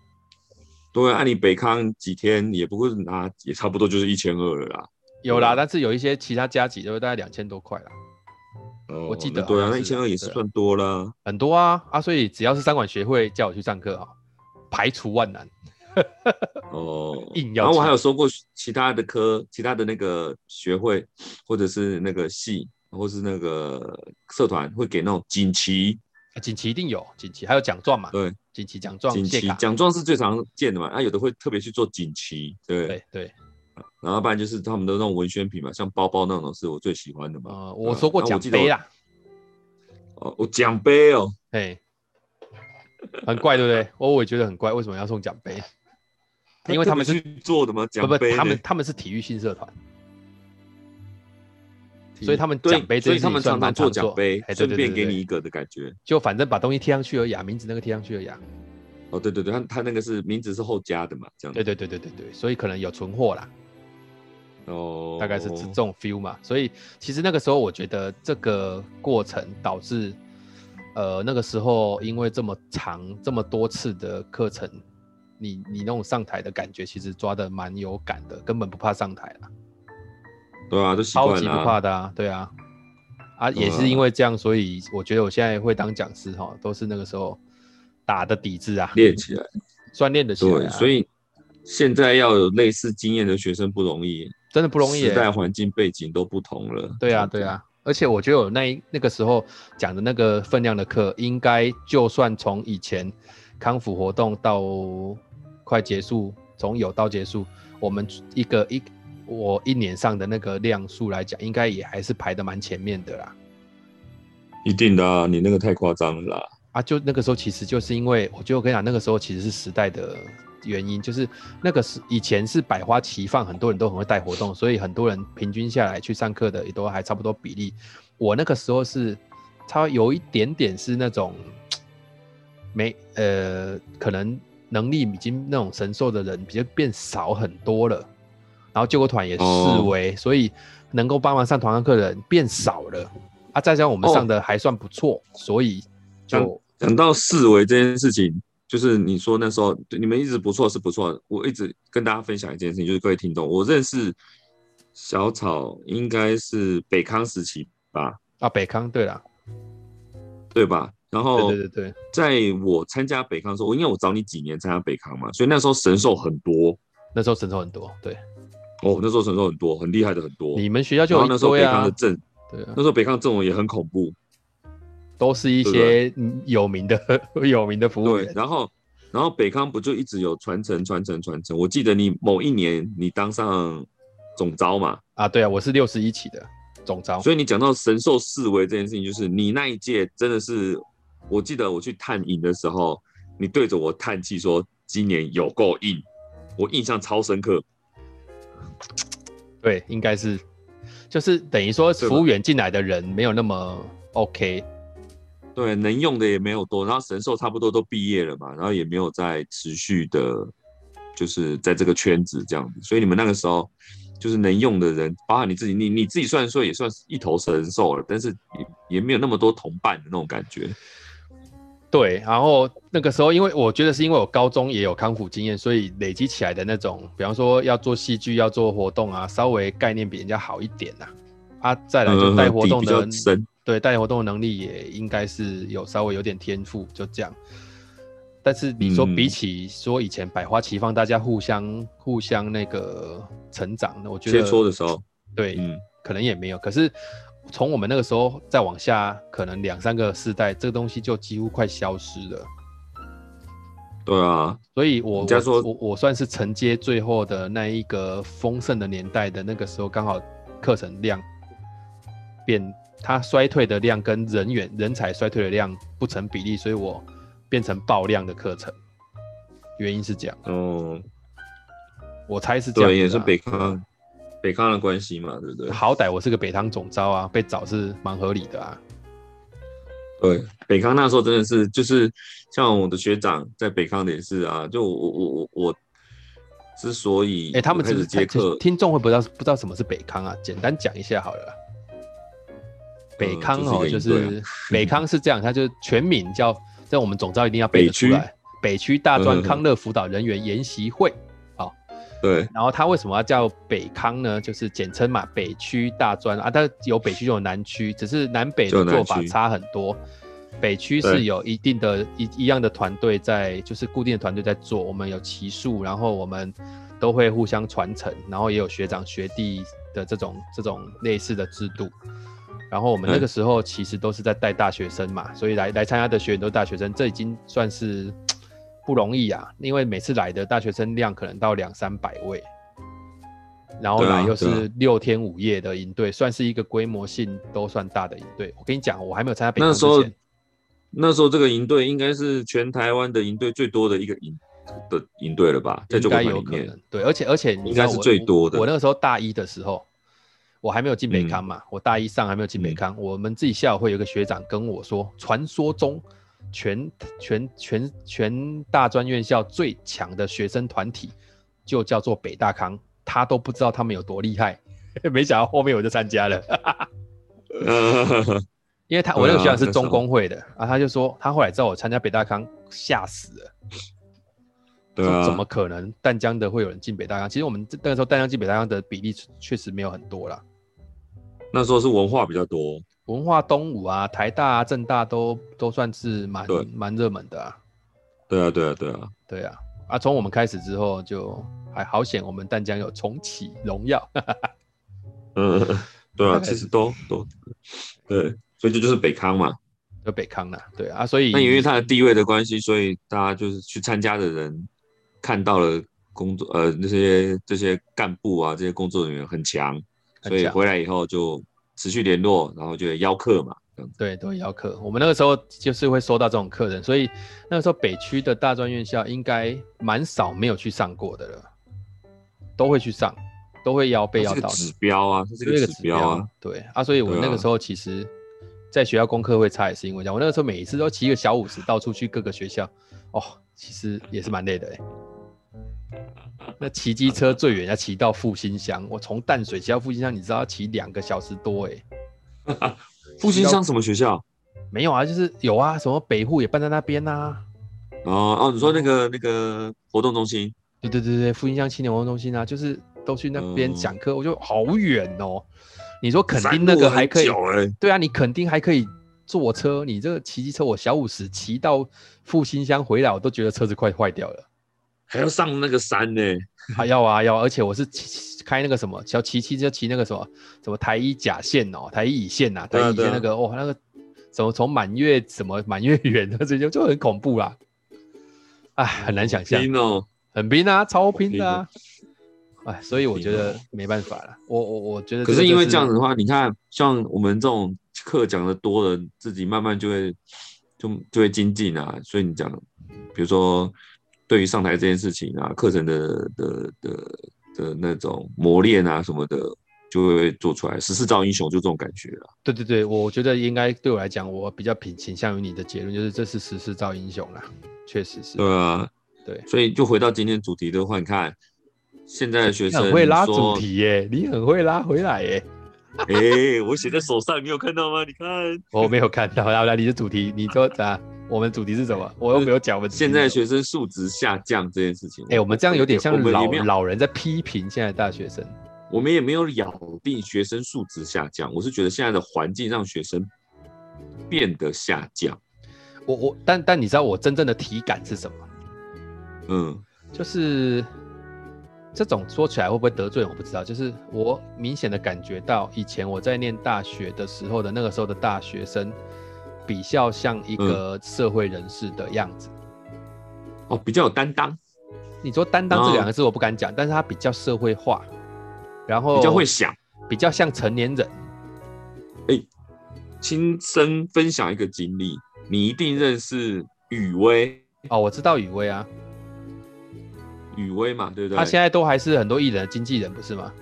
对啊，按、啊、你北康几天也不会拿，也差不多就是一千二了啦。有啦，但是有一些其他加级都会大概两千多块啦。哦，我记得。对啊，那一千二也是算多啦。很多啊啊！所以只要是三管学会叫我去上课啊，排除万难。哦，硬要。然后我还有说过其他的科，其他的那个学会或者是那个系。或是那个社团会给那种锦旗，锦旗一定有锦旗，还有奖状嘛？对，锦旗奖状，锦旗奖状是最常见的嘛？啊，有的会特别去做锦旗，对对对。然后不然就是他们的那种文宣品嘛，像包包那种是我最喜欢的嘛。呃、我说过奖杯啦。哦，我奖杯哦，哎，很怪对不对？我我也觉得很怪，为什么要送奖杯？因为他们是去做的吗？奖杯？他们他们是体育性社团。所以他们奖杯，所以他们常常做奖杯，顺便给你一个的感觉。就反正把东西贴上去而已，名字那个贴上去而已。哦，对对对，他他那个是名字是后加的嘛，这样。对对对对对对，所以可能有存货啦。哦，大概是这种 feel 嘛。所以其实那个时候我觉得这个过程导致呃，那个时候因为这么长这么多次的课程，你你那种上台的感觉其实抓的蛮有感的，根本不怕上台了。对啊，都超级不怕的啊，对啊，啊，也是因为这样，所以我觉得我现在会当讲师哈，都是那个时候打的底子啊，练起来，锻炼的起来。对，所以现在要有类似经验的学生不容易，真的不容易，时代环境背景都不同了。对啊，对啊，而且我觉得我那那个时候讲的那个分量的课，应该就算从以前康复活动到快结束，从有到结束，我们一个一。我一年上的那个量数来讲，应该也还是排的蛮前面的啦。一定的啊，你那个太夸张了啦。啊，就那个时候，其实就是因为，我就跟你讲，那个时候其实是时代的原因，就是那个是以前是百花齐放，很多人都很会带活动，所以很多人平均下来去上课的也都还差不多比例。我那个时候是，他有一点点是那种 没呃，可能能力已经那种神兽的人，比较变少很多了。然后救国团也式微，哦、所以能够帮忙上团上课的人变少了啊。再加上我们上的还算不错，哦、所以就讲到四维这件事情，就是你说那时候你们一直不错是不错。我一直跟大家分享一件事情，就是各位听众，我认识小草应该是北康时期吧？啊，北康对了，对吧？然后对对对，在我参加北康的时候，因为我找你几年参加北康嘛，所以那时候神兽很多，那时候神兽很多，对。哦，那时候神兽很多，很厉害的很多。你们学校就有、啊、那时候北康的阵，对、啊，那时候北康阵容也很恐怖，都是一些有名的、有名的服务员。对，然后，然后北康不就一直有传承、传承、传承？我记得你某一年你当上总招嘛？啊，对啊，我是六十一期的总招。所以你讲到神兽四维这件事情，就是你那一届真的是，我记得我去探营的时候，你对着我叹气说今年有够硬，我印象超深刻。对，应该是，就是等于说服务员进来的人没有那么 OK，对，能用的也没有多，然后神兽差不多都毕业了嘛，然后也没有再持续的，就是在这个圈子这样子，所以你们那个时候就是能用的人，包含你自己，你你自己虽然说也算是一头神兽了，但是也也没有那么多同伴的那种感觉。对，然后那个时候，因为我觉得是因为我高中也有康复经验，所以累积起来的那种，比方说要做戏剧、要做活动啊，稍微概念比人家好一点呐、啊。啊，再来就带活动的，嗯、对，带活动的能力也应该是有稍微有点天赋，就这样。但是你说比起说以前百花齐放，大家互相互相那个成长，我觉得切磋的时候，对，嗯，可能也没有。可是。从我们那个时候再往下，可能两三个世代，这个东西就几乎快消失了。对啊，所以我我我我算是承接最后的那一个丰盛的年代的那个时候，刚好课程量变，它衰退的量跟人员人才衰退的量不成比例，所以我变成爆量的课程。原因是这样。哦，我猜是这样。对，也是北康。北康的关系嘛，对不对？好歹我是个北康总招啊，被找是蛮合理的啊。对，北康那时候真的是，就是像我的学长在北康的也是啊。就我我我我之所以哎、欸，他们只是接课，听众会不知道不知道什么是北康啊？简单讲一下好了。北康哦，嗯、就是、北康是这样，它就是全名叫，在我们总招一定要背得出来，北区大专康乐辅导人员研习会。对，然后它为什么要叫北康呢？就是简称嘛，北区大专啊，它有北区就有南区，只是南北的做法差很多。北区是有一定的一一样的团队在，就是固定的团队在做，我们有奇数，然后我们都会互相传承，然后也有学长学弟的这种这种类似的制度。然后我们那个时候其实都是在带大学生嘛，所以来来参加的学员都是大学生，这已经算是。不容易啊，因为每次来的大学生量可能到两三百位，然后来又是六天五夜的营队，算是一个规模性都算大的营队。我跟你讲，我还没有参加北那时候，那时候这个营队应该是全台湾的营队最多的一个营的营队了吧？在应该有可能。对，而且而且应该是最多的。我那个时候大一的时候，我还没有进北康嘛，嗯、我大一上还没有进北康，嗯、我们自己校友会有个学长跟我说，传说中。全全全全大专院校最强的学生团体就叫做北大康，他都不知道他们有多厉害，没想到后面我就参加了。因为他 我那个学长是中工会的啊，啊，他就说他后来知道我参加北大康，吓死了。对啊，怎么可能淡江的会有人进北大康？其实我们那个时候淡江进北大康的比例确实没有很多啦。那时候是文化比较多，文化东吴啊、台大啊、政大都都算是蛮蛮热门的啊。对啊，对啊，对啊，对啊。啊，从我们开始之后就还好险，我们淡江有重启荣耀。嗯，对啊，其实都都对，所以这就是北康嘛，就北康啦。对啊，所以那因为它的地位的关系，所以大家就是去参加的人。看到了工作，呃，那些这些干部啊，这些工作人员很强，所以回来以后就持续联络，然后就邀客嘛，对，都会邀客。我们那个时候就是会收到这种客人，所以那个时候北区的大专院校应该蛮少没有去上过的了，都会去上，都会邀被邀到。指标啊，这是个指标啊，对啊，所以我那个时候其实在学校功课会差，也是因为这样。我那个时候每一次都骑个小五十到处去各个学校，哦，其实也是蛮累的哎。那骑机车最远要骑到复兴乡，我从淡水骑到复兴乡，你知道要骑两个小时多哎。复兴乡什么学校？没有啊，就是有啊，什么北户也办在那边呐、啊。哦哦，你说那个那个活动中心？对对对对，复兴乡青年活动中心啊，就是都去那边讲课，我就好远哦。你说肯定那个还可以？欸、对啊，你肯定还可以坐车，你这个骑机车，我小五十骑到复兴乡回来，我都觉得车子快坏掉了。还要上那个山呢？还要啊要，而且我是骑开那个什么，小骑骑就骑那个什么什么台一甲线哦，台一乙线啊，台一乙线那个哦，那个什么从满月什么满月圆的这些就很恐怖啦，哎，很难想象，拼哦，很拼啊，超拼的啊，哎，所以我觉得没办法了，我我我觉得，可是因为这样子的话，你看像我们这种课讲的多了，自己慢慢就会就就会精进啊，所以你讲，比如说。对于上台这件事情啊，课程的的的的那种磨练啊什么的，就会做出来。十四造英雄，就这种感觉了。对对对，我觉得应该对我来讲，我比较偏倾向于你的结论，就是这是十四造英雄啦，确实是。对啊，对，所以就回到今天主题的话，你看现在的学生很会拉主题耶，你很会拉回来耶。哎、欸，我写在手上，你有看到吗？你看，我没有看到。来来，你的主题，你说啥？我们主题是什么？我又没有讲。我们现在学生素质下降这件事情，哎、欸，我们这样有点像老老人在批评现在大学生。我们也没有咬定学生素质下降，我是觉得现在的环境让学生变得下降。我我，但但你知道我真正的体感是什么？嗯，就是这种说起来会不会得罪人？我不知道。就是我明显的感觉到，以前我在念大学的时候的那个时候的大学生。比较像一个社会人士的样子，嗯、哦，比较有担当。你说担当这两个字我不敢讲，但是他比较社会化，然后比较会想，比较像成年人。哎、欸，亲身分享一个经历，你一定认识雨薇哦，我知道雨薇啊，雨薇嘛，对不对？他现在都还是很多艺人的经纪人，不是吗？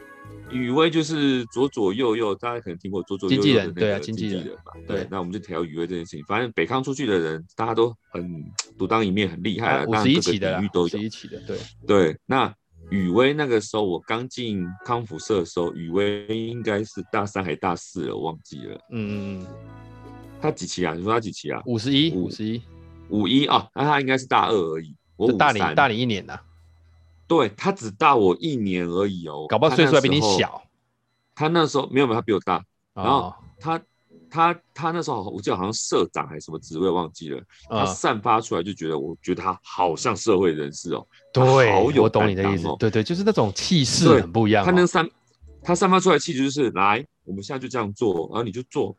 雨薇就是左左右右，大家可能听过左左右右的那个经纪人嘛。对，那我们就聊雨薇这件事情。反正北康出去的人，大家都很独当一面，很厉害啊。五十一期的，五十一期的，对对。那雨薇那个时候，我刚进康复社的时候，雨薇应该是大三还大四了，我忘记了。嗯嗯嗯。他几期啊？你说他几期啊？五十一，五十一，五一啊？那他应该是大二而已。我大你大你一年呐。对，他只大我一年而已哦，搞不好岁数还比你小。他那时候没有没有，他比我大。然后他他他那时候我记得好像社长还是什么职位忘记了。他散发出来就觉得，我觉得他好像社会人士哦。对，好有我懂你的意思。对对，就是那种气势很不一样。他那散他散发出来的气质就是来，我们现在就这样做，然后你就做，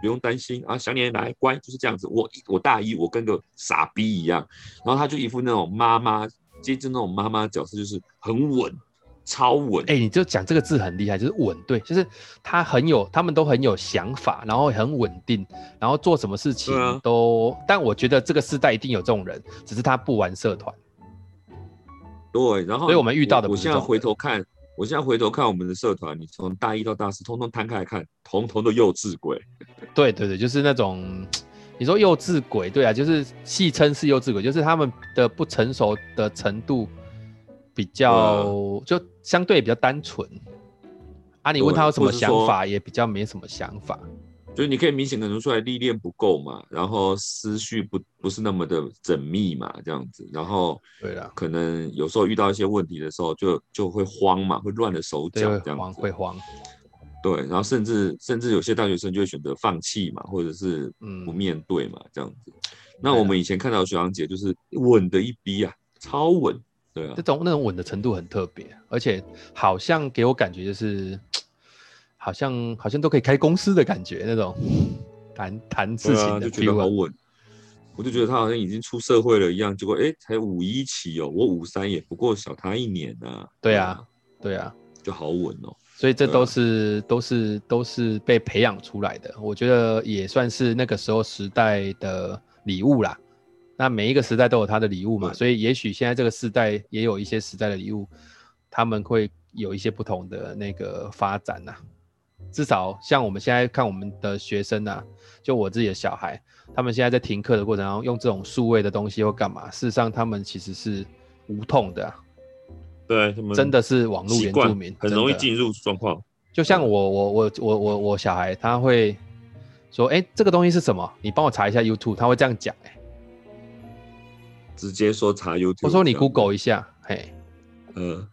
不用担心啊，小年来乖，就是这样子。我我大一我跟个傻逼一样，然后他就一副那种妈妈。接近那种妈妈角色，就是很稳，超稳。哎、欸，你就讲这个字很厉害，就是稳。对，就是他很有，他们都很有想法，然后很稳定，然后做什么事情都。啊、但我觉得这个世代一定有这种人，只是他不玩社团。对，然后，所以我们遇到的不是。我现在回头看，我现在回头看我们的社团，你从大一到大四，通通摊开来看，通通的幼稚鬼。对对对，就是那种。你说幼稚鬼，对啊，就是戏称是幼稚鬼，就是他们的不成熟的程度比较，就相对比较单纯啊。你问他有什么想法，也比较没什么想法。就是你可以明显感觉出来历练不够嘛，然后思绪不不是那么的缜密嘛，这样子，然后对啊，可能有时候遇到一些问题的时候就，就就会慌嘛，会乱了手脚这样子，会慌。对，然后甚至甚至有些大学生就会选择放弃嘛，或者是不面对嘛，嗯、这样子。那我们以前看到的学长姐就是稳的一逼啊，超稳，对啊，这种那种稳的程度很特别，而且好像给我感觉就是。好像好像都可以开公司的感觉，那种谈谈事情的、啊、就觉得好稳。我就觉得他好像已经出社会了一样。结果哎，才五一起哦，我五三也不过小他一年呢、啊。对啊，对啊，就好稳哦。所以这都是、啊、都是都是被培养出来的。我觉得也算是那个时候时代的礼物啦。那每一个时代都有他的礼物嘛，所以也许现在这个时代也有一些时代的礼物，他们会有一些不同的那个发展呐、啊。至少像我们现在看我们的学生啊，就我自己的小孩，他们现在在停课的过程中用这种数位的东西或干嘛，事实上他们其实是无痛的、啊，对，他们真的是网络原住民，很容易进入状况。就像我我我我我我小孩他会说，哎、欸，这个东西是什么？你帮我查一下 YouTube，他会这样讲、欸，哎，直接说查 YouTube。我说你 Google 一下，嘿，嗯，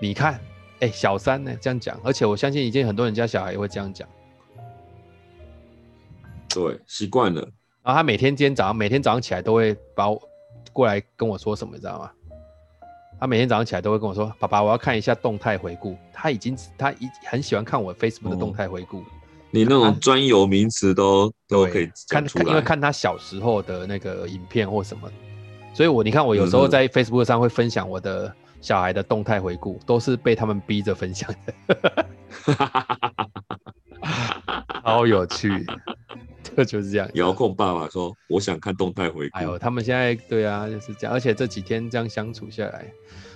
你看。哎、欸，小三呢？这样讲，而且我相信已经很多人家小孩也会这样讲。对，习惯了。然后他每天今天早上，每天早上起来都会把我过来跟我说什么，你知道吗？他每天早上起来都会跟我说：“爸爸，我要看一下动态回顾。”他已经他已很喜欢看我 Facebook 的动态回顾、哦。你那种专有名词都都可以看看，因为看他小时候的那个影片或什么，所以我你看我有时候在 Facebook 上会分享我的。小孩的动态回顾都是被他们逼着分享的，好有趣，这 就是这样。遥控爸爸说：“我想看动态回顾。”哎呦，他们现在对啊，就是这样。而且这几天这样相处下来，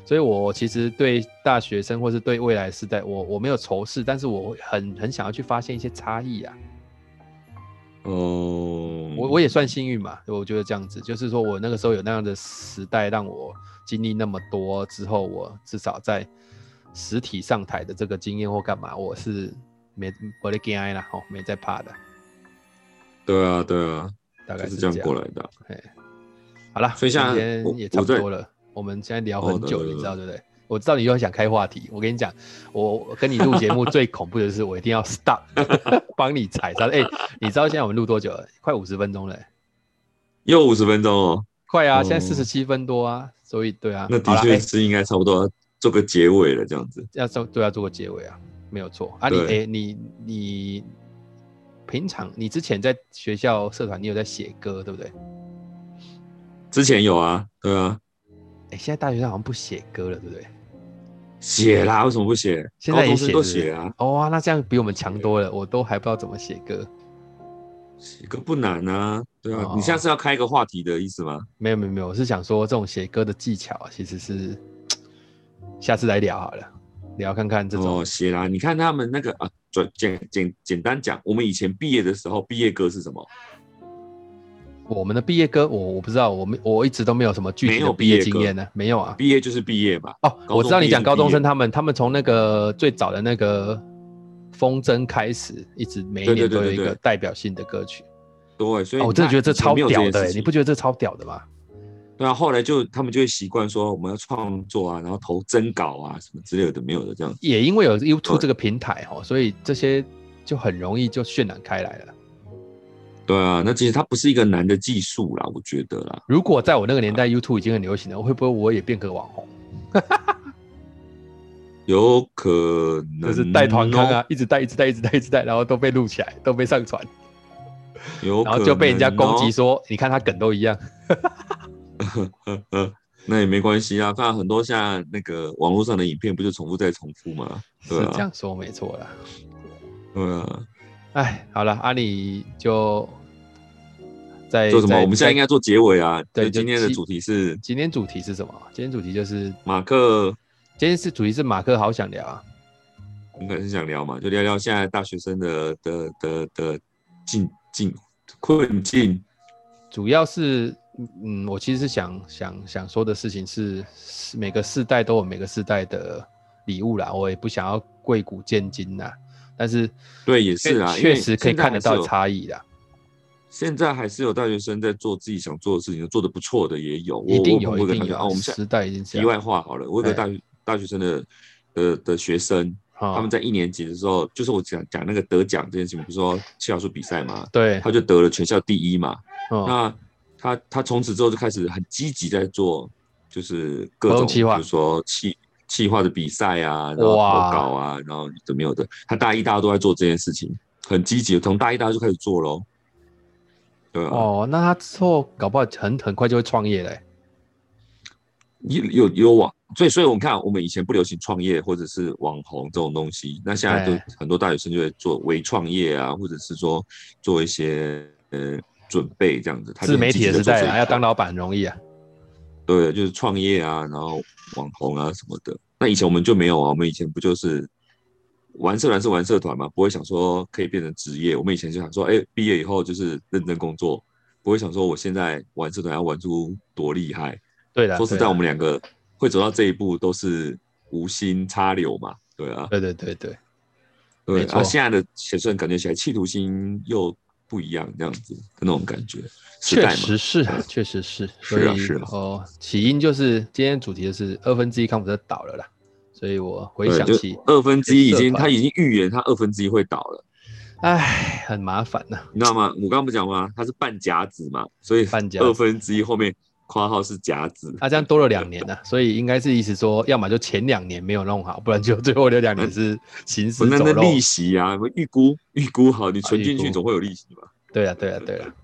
所以我其实对大学生或是对未来时代，我我没有仇视，但是我很很想要去发现一些差异啊。哦，我我也算幸运嘛，我觉得这样子，就是说我那个时候有那样的时代让我。经历那么多之后，我至少在实体上台的这个经验或干嘛，我是没我的惊啦，哦，没在怕的。对啊，对啊，大概是这样过来的。哎，好了，所以今天也差不多了。我，我们现在聊很久，哦、你知道对不对？我知道你又想开话题。我跟你讲，我跟你录节目 最恐怖的是，我一定要 stop，帮你踩刹。哎、欸，你知道现在我们录多久了？快五十分钟了。又五十分钟哦。快啊！现在四十七分多啊。嗯所以对啊，那的确是应该差不多做个结尾了，这样子。要做对，要做个结尾啊，没有错啊。你哎、欸，你你平常你之前在学校社团，你有在写歌对不对？之前有啊，对啊。哎、欸，现在大学生好像不写歌了，对不对？写啦，为什么不写？现在也写都写啊。哦啊，那这样比我们强多了，我都还不知道怎么写歌。写歌不难啊，对啊，哦、你现在是要开一个话题的意思吗？没有没有没有，我是想说这种写歌的技巧啊，其实是 下次来聊好了，聊看看这种。哦，写啦，你看他们那个啊，简简简简单讲，我们以前毕业的时候，毕业歌是什么？我们的毕业歌，我我不知道，我们我一直都没有什么具体的毕业经验呢，没有啊，毕业就是毕业嘛。哦，我知道你讲高中生他们，他们从那个最早的那个。风筝开始，一直每一年都有一个代表性的歌曲。对，所以、哦、我真的觉得这超屌的，你不觉得这超屌的吗？对啊，后来就他们就会习惯说我们要创作啊，然后投征稿啊什么之类的，没有的这样。也因为有 YouTube 这个平台哦，所以这些就很容易就渲染开来了。对啊，那其实它不是一个难的技术啦，我觉得啦。如果在我那个年代 YouTube 已经很流行了，会不会我也变个网红？有可能就是带团康啊，一直带，一直带，一直带，一直带，然后都被录起来，都被上传。有，然后就被人家攻击说，你看他梗都一样。那也没关系啊，看很多像那个网络上的影片，不就重复再重复吗？是这样说没错啦。对啊，哎，好了，阿里就在做什么？我们现在应该做结尾啊。对，今天的主题是，今天主题是什么？今天主题就是马克。今天是主题是马克，好想聊啊，应该是想聊嘛，就聊聊现在大学生的的的的境境困境。主要是，嗯，我其实是想想想说的事情是，每个世代都有每个世代的礼物啦，我也不想要贵古见今呐。但是对，也是啊，确实可以看得到差异的。现在还是有大学生在做自己想做的事情，做的不错的也有。一定有，我一定有。啊，我们时代已经题外话好了，我有个大学大学生的的的学生，他们在一年级的时候，就是我讲讲那个得奖这件事情，不是说企划书比赛嘛？对，他就得了全校第一嘛。那他他从此之后就开始很积极在做，就是各种，比如说企企划的比赛啊，然后投稿啊，然后怎么有的，他大一大二都在做这件事情，很积极，从大一大二就开始做喽。对、啊、哦，那他之后搞不好很很快就会创业嘞。有有有网，所以所以我们看，我们以前不流行创业或者是网红这种东西，那现在都很多大学生就会做微创业啊，或者是说做一些呃准备这样子。自媒体的时代啊，要当老板容易啊。对，就是创业啊，然后网红啊什么的。那以前我们就没有啊，我们以前不就是。玩社团是玩社团嘛，不会想说可以变成职业。我们以前就想说，哎，毕业以后就是认真工作，不会想说我现在玩社团要玩出多厉害。对的，说实在，我们两个会走到这一步都是无心插柳嘛。对啊，对对对对，对。啊，现在的学生感觉起来企图心又不一样，这样子的那种感觉。确实是，确实是。是啊，是啊。哦，起因就是今天主题的是二分之一康普特倒了啦。所以我回想起二分之一已经，他已经预言他二分之一会倒了，哎，很麻烦呐，你知道吗？我刚刚不讲吗？它是半甲子嘛，所以二分之一后面括号是甲子，他这样多了两年呢，所以应该是意思说，要么就前两年没有弄好，不然就最后的两年是行尸走肉。那那利息啊，预估预估好，你存进去总会有利息吧？对啊，对啊，对啊。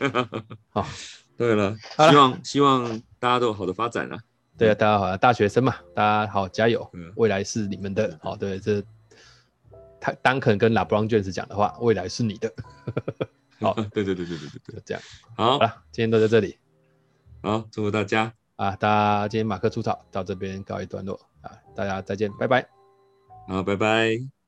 好，对了，希望希望大家都有好的发展啊。对啊，大家好，大学生嘛，大家好，加油，未来是你们的。好，对，这他丹肯跟拉布朗卷子讲的话，未来是你的。好，对对对对对对对，这样。好了，今天都在这里。好，祝福大家啊！大家今天马克出草到这边告一段落啊！大家再见，拜拜。好，拜拜。